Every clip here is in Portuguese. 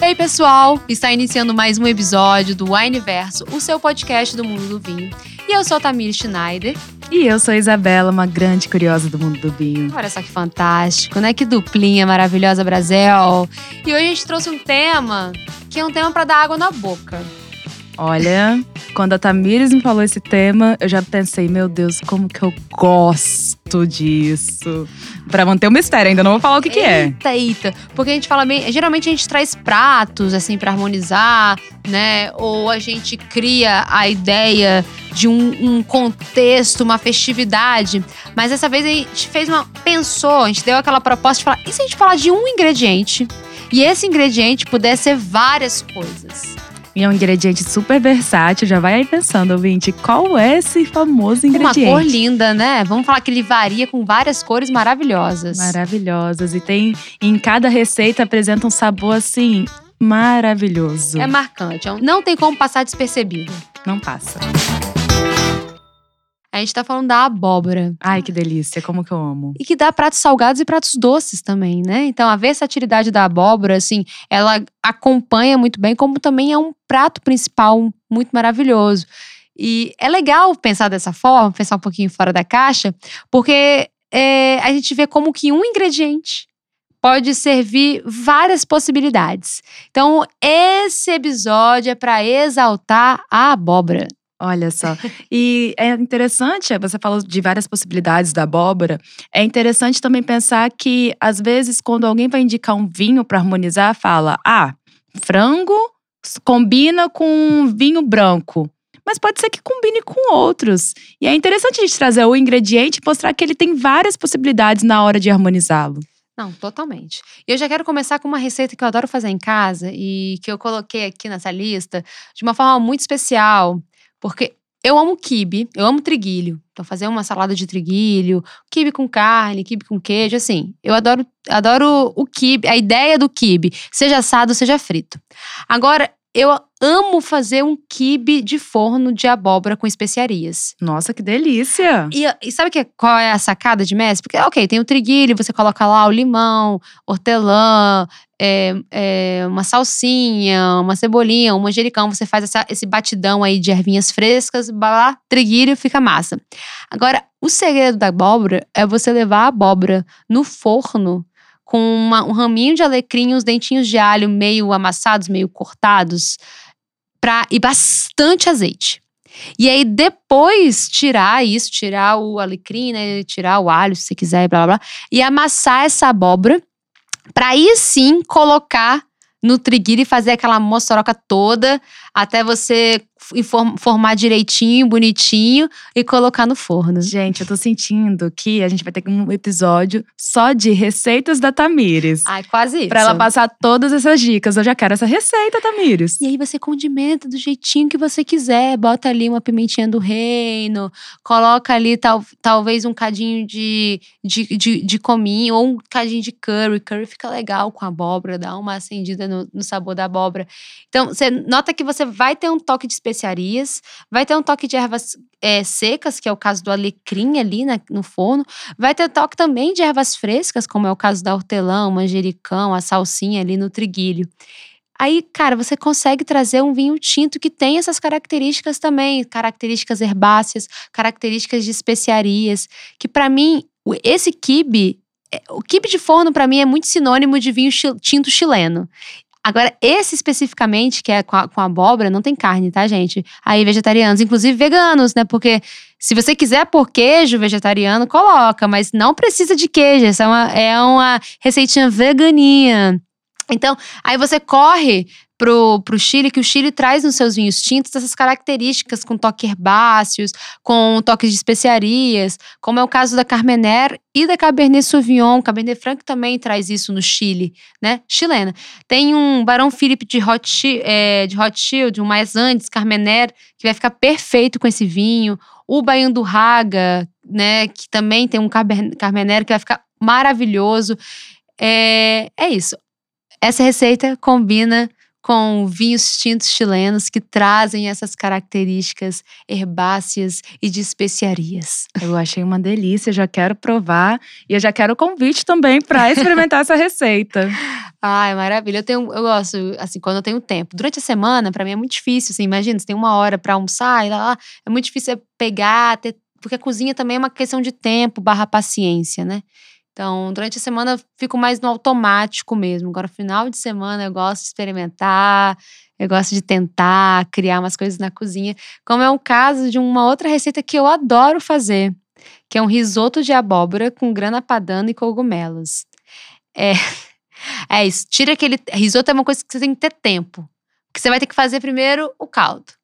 Ei, pessoal! Está iniciando mais um episódio do Wineverso, o seu podcast do mundo do vinho. E eu sou a Tamir Schneider. E eu sou a Isabela, uma grande curiosa do mundo do vinho. Olha só que fantástico, né? Que duplinha maravilhosa, Brasil. E hoje a gente trouxe um tema que é um tema para dar água na boca. Olha, quando a Tamires me falou esse tema, eu já pensei, meu Deus, como que eu gosto disso. Pra manter o mistério, ainda não vou falar o que, que é. Eita, eita. Porque a gente fala bem. Geralmente a gente traz pratos, assim, para harmonizar, né? Ou a gente cria a ideia de um, um, contexto, uma festividade. Mas dessa vez a gente fez uma. pensou, a gente deu aquela proposta de falar: e se a gente falar de um ingrediente? E esse ingrediente pudesse ser várias coisas. E é um ingrediente super versátil. Já vai aí pensando, ouvinte, qual é esse famoso ingrediente? Uma cor linda, né? Vamos falar que ele varia com várias cores maravilhosas. Maravilhosas. E tem em cada receita apresenta um sabor assim maravilhoso. É marcante. Não tem como passar despercebido. Não passa. A gente tá falando da abóbora. Ai, que delícia, como que eu amo. E que dá pratos salgados e pratos doces também, né? Então, a versatilidade da abóbora, assim, ela acompanha muito bem, como também é um prato principal muito maravilhoso. E é legal pensar dessa forma, pensar um pouquinho fora da caixa, porque é, a gente vê como que um ingrediente pode servir várias possibilidades. Então, esse episódio é para exaltar a abóbora. Olha só. E é interessante, você falou de várias possibilidades da abóbora. É interessante também pensar que, às vezes, quando alguém vai indicar um vinho para harmonizar, fala: ah, frango combina com vinho branco. Mas pode ser que combine com outros. E é interessante a gente trazer o ingrediente e mostrar que ele tem várias possibilidades na hora de harmonizá-lo. Não, totalmente. E eu já quero começar com uma receita que eu adoro fazer em casa e que eu coloquei aqui nessa lista de uma forma muito especial. Porque eu amo quibe, eu amo triguilho. Então, fazer uma salada de triguilho, quibe com carne, quibe com queijo, assim. Eu adoro, adoro o quibe, a ideia do quibe, seja assado, seja frito. Agora, eu amo fazer um quibe de forno de abóbora com especiarias. Nossa, que delícia! E, e sabe que, qual é a sacada de mestre? Porque, ok, tem o triguilho, você coloca lá o limão, hortelã, é, é, uma salsinha, uma cebolinha, um manjericão. Você faz essa, esse batidão aí de ervinhas frescas, blá, triguilho, fica massa. Agora, o segredo da abóbora é você levar a abóbora no forno com uma, um raminho de alecrim, os dentinhos de alho meio amassados, meio cortados, pra, e bastante azeite. E aí, depois, tirar isso, tirar o alecrim, né? Tirar o alho, se você quiser, blá blá blá. E amassar essa abóbora. Pra aí sim colocar no triguilho e fazer aquela moçoroca toda até você formar direitinho, bonitinho e colocar no forno. Gente, eu tô sentindo que a gente vai ter um episódio só de receitas da Tamires. Ai, quase isso. Pra ela passar todas essas dicas. Eu já quero essa receita, Tamires. E aí você condimenta do jeitinho que você quiser. Bota ali uma pimentinha do reino, coloca ali tal, talvez um cadinho de, de, de, de cominho ou um cadinho de curry. Curry fica legal com a abóbora, dá uma acendida no, no sabor da abóbora. Então, você nota que você vai ter um toque de especiarias, vai ter um toque de ervas é, secas, que é o caso do alecrim ali na, no forno, vai ter toque também de ervas frescas, como é o caso da hortelã, o manjericão, a salsinha ali no triguilho. Aí, cara, você consegue trazer um vinho tinto que tem essas características também, características herbáceas, características de especiarias, que para mim, esse kibe é, o kibe de forno, para mim, é muito sinônimo de vinho tinto chileno. Agora, esse especificamente, que é com, a, com abóbora, não tem carne, tá, gente? Aí, vegetarianos, inclusive veganos, né? Porque se você quiser pôr queijo vegetariano, coloca, mas não precisa de queijo. Essa é uma, é uma receitinha veganinha. Então, aí você corre pro, pro Chile, que o Chile traz nos seus vinhos tintos essas características com toques herbáceos, com toques de especiarias, como é o caso da Carmener e da Cabernet Sauvignon. Cabernet Franc também traz isso no Chile, né? Chilena. Tem um Barão Philippe de Rothschild, é, de Rothschild um mais antes, Carmener, que vai ficar perfeito com esse vinho. O Baião do Raga, né? Que também tem um Carmener que vai ficar maravilhoso. É, é isso. Essa receita combina com vinhos tintos chilenos que trazem essas características herbáceas e de especiarias. Eu achei uma delícia, já quero provar e eu já quero o convite também para experimentar essa receita. Ai, maravilha. Eu tenho, eu gosto, assim, quando eu tenho tempo. Durante a semana, para mim é muito difícil, assim, imagina, você tem uma hora para almoçar e lá, é muito difícil pegar, ter, porque a cozinha também é uma questão de tempo barra paciência, né? Então, durante a semana eu fico mais no automático mesmo. Agora, final de semana, eu gosto de experimentar, eu gosto de tentar criar umas coisas na cozinha. Como é um caso de uma outra receita que eu adoro fazer, que é um risoto de abóbora com grana padano e cogumelos. É, é isso. Tira aquele. Risoto é uma coisa que você tem que ter tempo. Que você vai ter que fazer primeiro o caldo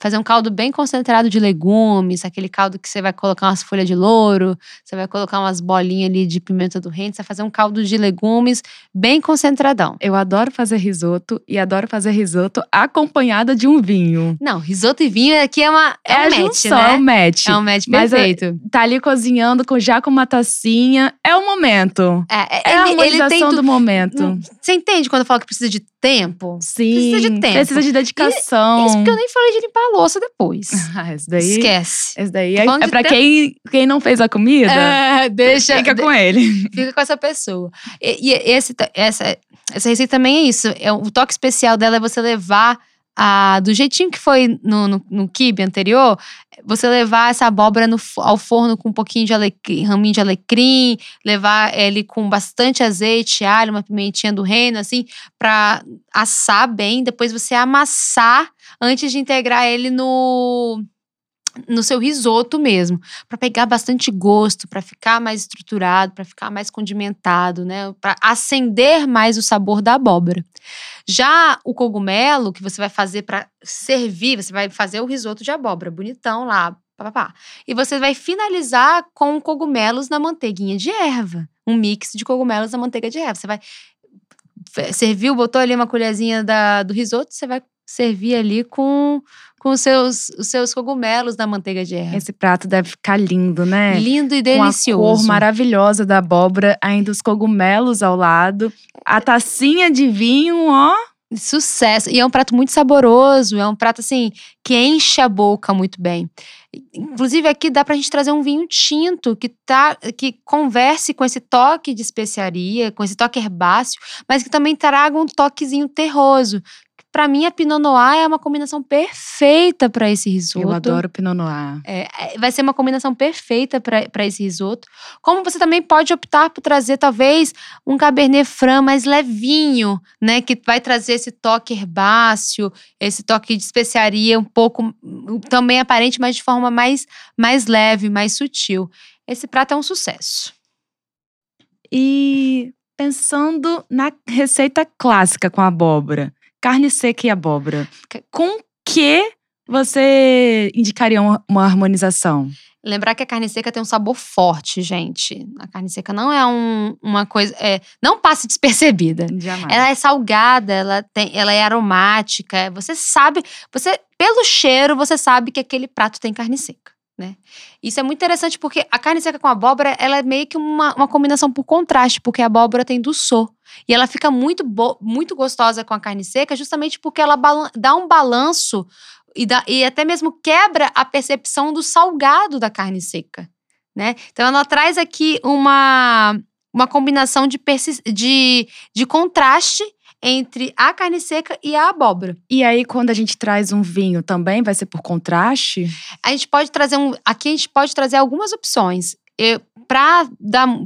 fazer um caldo bem concentrado de legumes, aquele caldo que você vai colocar umas folhas de louro, você vai colocar umas bolinhas ali de pimenta do reino, você vai fazer um caldo de legumes bem concentradão. Eu adoro fazer risoto e adoro fazer risoto acompanhada de um vinho. Não, risoto e vinho aqui é uma é, é um match, né? É um match. É um match Mas perfeito. É, tá ali cozinhando com, já com uma tacinha, é o momento. É, é, é a harmonização do momento. Você entende quando eu falo que precisa de tempo? Sim. Precisa de tempo. Precisa de dedicação. E, isso porque eu nem falei de limpar louça depois. Ah, esse daí. Esquece. Esse daí é, é pra quem, quem não fez a comida. É, deixa. Fica com ele. Fica com essa pessoa. E, e esse, essa, essa receita também é isso. É, o toque especial dela é você levar a, do jeitinho que foi no, no, no kibe anterior, você levar essa abóbora no, ao forno com um pouquinho de alecrim, raminho de alecrim, levar ele com bastante azeite, alho, uma pimentinha do reino, assim, para assar bem. Depois você amassar antes de integrar ele no no seu risoto mesmo, para pegar bastante gosto, para ficar mais estruturado, para ficar mais condimentado, né, para acender mais o sabor da abóbora. Já o cogumelo que você vai fazer para servir, você vai fazer o risoto de abóbora, bonitão lá, papapá. E você vai finalizar com cogumelos na manteiguinha de erva, um mix de cogumelos na manteiga de erva. Você vai serviu, botou ali uma colherzinha da, do risoto, você vai servir ali com com os seus, os seus cogumelos na manteiga de erva. Esse prato deve ficar lindo, né? Lindo e delicioso. Com a cor maravilhosa da abóbora, ainda os cogumelos ao lado, a tacinha de vinho, ó. Sucesso. E é um prato muito saboroso, é um prato assim que enche a boca muito bem. Inclusive aqui dá pra gente trazer um vinho tinto que tá que converse com esse toque de especiaria, com esse toque herbáceo, mas que também traga um toquezinho terroso, para mim, a Pinot Noir é uma combinação perfeita para esse risoto. Eu adoro Pinot Noir. É, é vai ser uma combinação perfeita para esse risoto. Como você também pode optar por trazer, talvez, um Cabernet Franc mais levinho, né? Que vai trazer esse toque herbáceo, esse toque de especiaria um pouco também aparente, mas de forma mais, mais leve, mais sutil. Esse prato é um sucesso. E pensando na receita clássica com abóbora, carne seca e abóbora. Com que você indicaria uma, harmonização? Lembrar que a carne seca tem um sabor forte, gente. A carne seca não é um, uma coisa. É, não passe despercebida. Jamais. Ela é salgada, ela, tem, ela é aromática. Você sabe, você pelo cheiro, você sabe que aquele prato tem carne seca. Né? Isso é muito interessante porque a carne seca com abóbora ela é meio que uma, uma combinação por contraste, porque a abóbora tem doçor. E ela fica muito, muito gostosa com a carne seca, justamente porque ela dá um balanço e, dá, e até mesmo quebra a percepção do salgado da carne seca. Né? Então ela traz aqui uma, uma combinação de, de, de contraste entre a carne seca e a abóbora. E aí, quando a gente traz um vinho, também vai ser por contraste? A gente pode trazer um. Aqui a gente pode trazer algumas opções. Para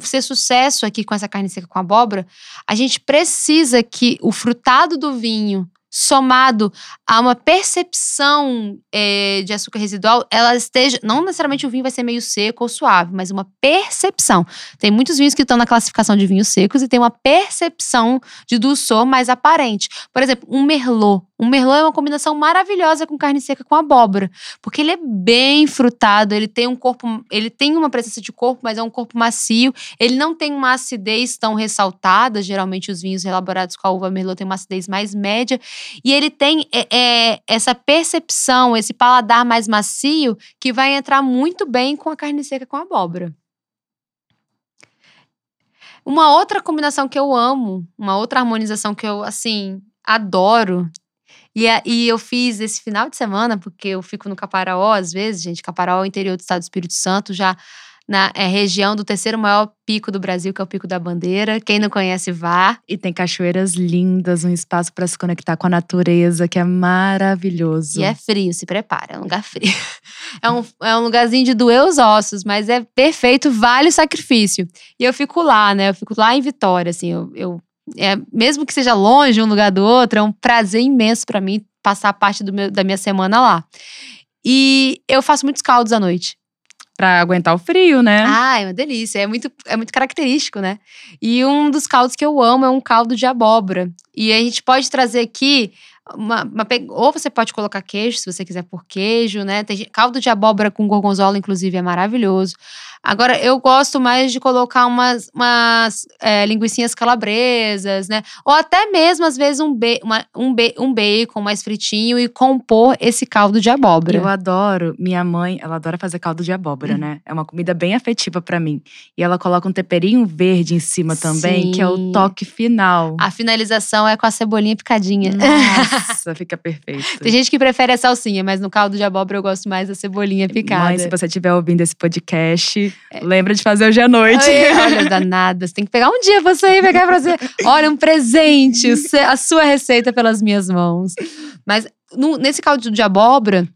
ser sucesso aqui com essa carne seca com abóbora, a gente precisa que o frutado do vinho somado a uma percepção é, de açúcar residual, ela esteja. Não necessariamente o vinho vai ser meio seco ou suave, mas uma percepção. Tem muitos vinhos que estão na classificação de vinhos secos e tem uma percepção de dulçor mais aparente. Por exemplo, um merlot. Um merlot é uma combinação maravilhosa com carne seca com abóbora, porque ele é bem frutado, ele tem um corpo, ele tem uma presença de corpo, mas é um corpo macio, ele não tem uma acidez tão ressaltada, geralmente os vinhos elaborados com a uva merlot têm uma acidez mais média, e ele tem é, é, essa percepção, esse paladar mais macio que vai entrar muito bem com a carne seca com a abóbora. Uma outra combinação que eu amo, uma outra harmonização que eu, assim, adoro, E, a- e eu fiz esse final de semana, porque eu fico no Caparaó às vezes, gente. Caparaó é o interior do estado do Espírito Santo, já na é, região do terceiro maior pico do Brasil, que é o Pico da Bandeira. Quem não conhece, vá. E tem cachoeiras lindas, um espaço para se conectar com a natureza, que é maravilhoso. E é frio, se prepara, é um lugar frio. É um, é um lugarzinho de doer os ossos, mas é perfeito, vale o sacrifício. E eu fico lá, né? Eu fico lá em Vitória, assim, eu. eu- é, mesmo que seja longe um lugar do outro, é um prazer imenso pra mim passar parte do meu- da minha semana lá. E eu faço muitos caldos à noite. Pra aguentar o frio, né? Ah, é uma delícia. É muito, é muito característico, né? E um dos caldos que eu amo é um caldo de abóbora. E a gente pode trazer aqui. Uma, uma ou você pode colocar queijo, se você quiser por queijo, né? Tem caldo de abóbora com gorgonzola, inclusive, é maravilhoso. Agora, eu gosto mais de colocar umas, umas é, linguiçinhas calabresas, né? Ou até mesmo, às vezes, um, be uma- um, be um bacon mais fritinho e compor esse caldo de abóbora. Eu adoro. Minha mãe, ela adora fazer caldo de abóbora, né? É uma comida bem afetiva pra mim. E ela coloca um temperinho verde em cima também, que é o Sim. toque final. A finalização é com a cebolinha picadinha. Nossa, fica perfeito. Tem gente que prefere a salsinha, mas no caldo de abóbora eu gosto mais da cebolinha picada. Mãe, se você estiver ouvindo esse podcast, lembra de fazer hoje à noite. Ai, olha, danada. Você tem que pegar um dia pra você ir pegar pra você. Olha, um presente, a sua receita pelas minhas mãos. Mas no- nesse caldo de abóbora,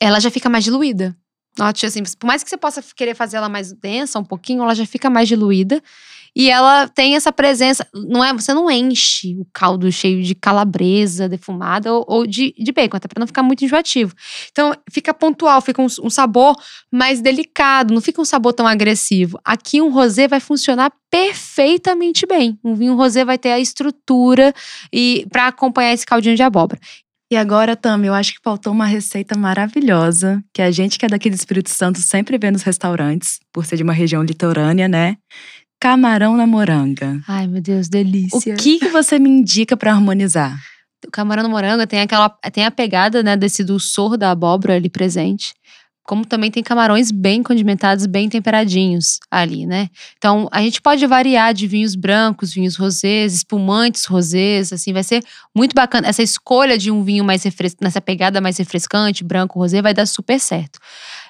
ela já fica mais diluída. Note assim, por mais que você possa querer fazer ela mais densa um pouquinho, ela já fica mais diluída. E ela tem essa presença, não é? Você não enche o caldo cheio de calabresa defumada ou, ou de, de bacon, até pra não ficar muito enjoativo. Então, fica pontual, fica um, um sabor mais delicado, não fica um sabor tão agressivo. Aqui um rosé vai funcionar perfeitamente bem. Um vinho rosé vai ter a estrutura e para acompanhar esse caldinho de abóbora. E agora, Tami, eu acho que faltou uma receita maravilhosa, que a gente que é daqui do Espírito Santo sempre vê nos restaurantes, por ser de uma região litorânea, né? Camarão na moranga. Ai, meu Deus, O delícia. que, que você me indica pra harmonizar? O camarão no morango tem aquela tem a pegada, né, desse dulçor da abóbora ali presente. Como também tem camarões bem condimentados, bem temperadinhos ali, né? Então, a gente pode variar de vinhos brancos, vinhos rosés, espumantes rosés, assim, vai ser muito bacana. Essa escolha de um vinho mais refrescante, nessa pegada mais refrescante, branco, rosé, vai dar super certo.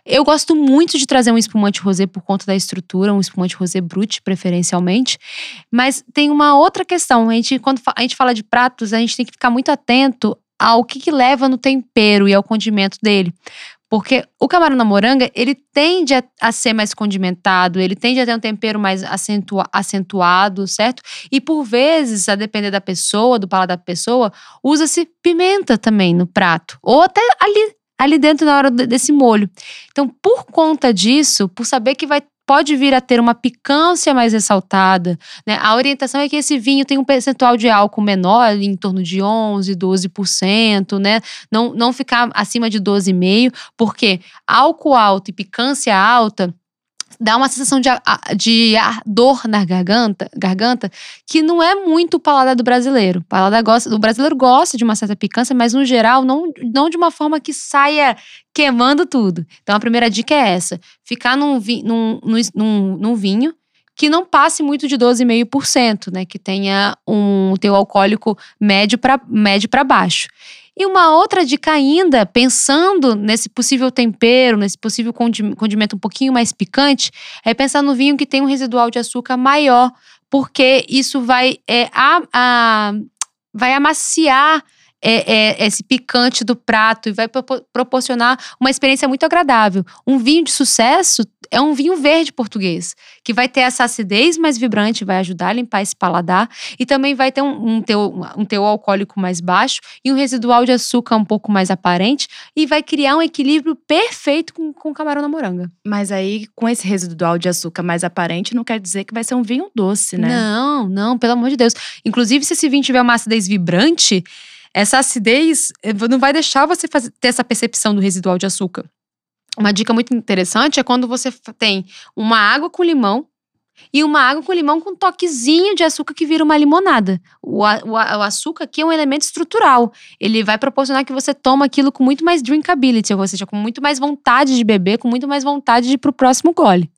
Eu gosto muito de trazer um espumante rosé por conta da estrutura, um espumante rosé brut, preferencialmente. Mas tem uma outra questão. A gente, quando a gente fala de pratos, a gente tem que ficar muito atento ao que, que leva no tempero e ao condimento dele. Porque o camarão na moranga, ele tende a, a ser mais condimentado, ele tende a ter um tempero mais acentua- acentuado, certo? E por vezes, a depender da pessoa, do paladar da pessoa, usa-se pimenta também no prato. Ou até ali, ali dentro na hora de- desse molho. Então, por conta disso, por saber que vai pode vir a ter uma picância mais ressaltada, né? A orientação é que esse vinho tem um percentual de álcool menor, em torno de 11, 12%, né? Não, não ficar acima de 12,5%, porque álcool alto e picância alta dá uma sensação de, de ardor na garganta, garganta que não é muito o paladar do brasileiro. O paladar gosta, o brasileiro gosta de uma certa picância, mas no geral não, não de uma forma que saia queimando tudo. Então a primeira dica é essa: ficar num, num, num, num, vinho que não passe muito de 12,5%, né? Que tenha um teu alcoólico médio para médio para baixo. E uma outra dica ainda, pensando nesse possível tempero, nesse possível condi- condimento um pouquinho mais picante, é pensar no vinho que tem um residual de açúcar maior, porque isso vai, é, a, a- vai amaciar é, é, esse picante do prato e vai propo- proporcionar uma experiência muito agradável. Um vinho de sucesso é um vinho verde português, que vai ter essa acidez mais vibrante, vai ajudar a limpar esse paladar e também vai ter um, um, teu, um teu alcoólico mais baixo e um residual de açúcar um pouco mais aparente e vai criar um equilíbrio perfeito com, com o camarão na moranga. Mas aí, com esse residual de açúcar mais aparente, não quer dizer que vai ser um vinho doce, né? Não, não, pelo amor de Deus. Inclusive, se esse vinho tiver uma acidez vibrante, essa acidez eh, não vai deixar você fazer- ter essa percepção do residual de açúcar. Uma dica muito interessante é quando você tem uma água com limão e uma água com limão com um toquezinho de açúcar que vira uma limonada. O, o o açúcar aqui é um elemento estrutural. Ele vai proporcionar que você toma aquilo com muito mais drinkability, ou seja, com muito mais vontade de beber, com muito mais vontade de ir pro próximo gole.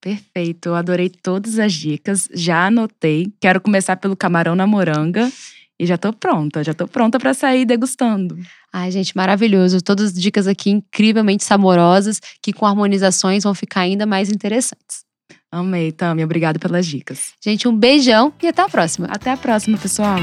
Perfeito, eu adorei todas as dicas, já anotei. Quero começar pelo camarão na moranga E já tô pronta, já tô pronta para sair degustando. Ai, gente, maravilhoso. Todas as dicas aqui incrivelmente saborosas, que com harmonizações vão ficar ainda mais interessantes. Amei, Tami. Obrigada pelas dicas. Gente, um beijão e até a próxima. Até a próxima, pessoal.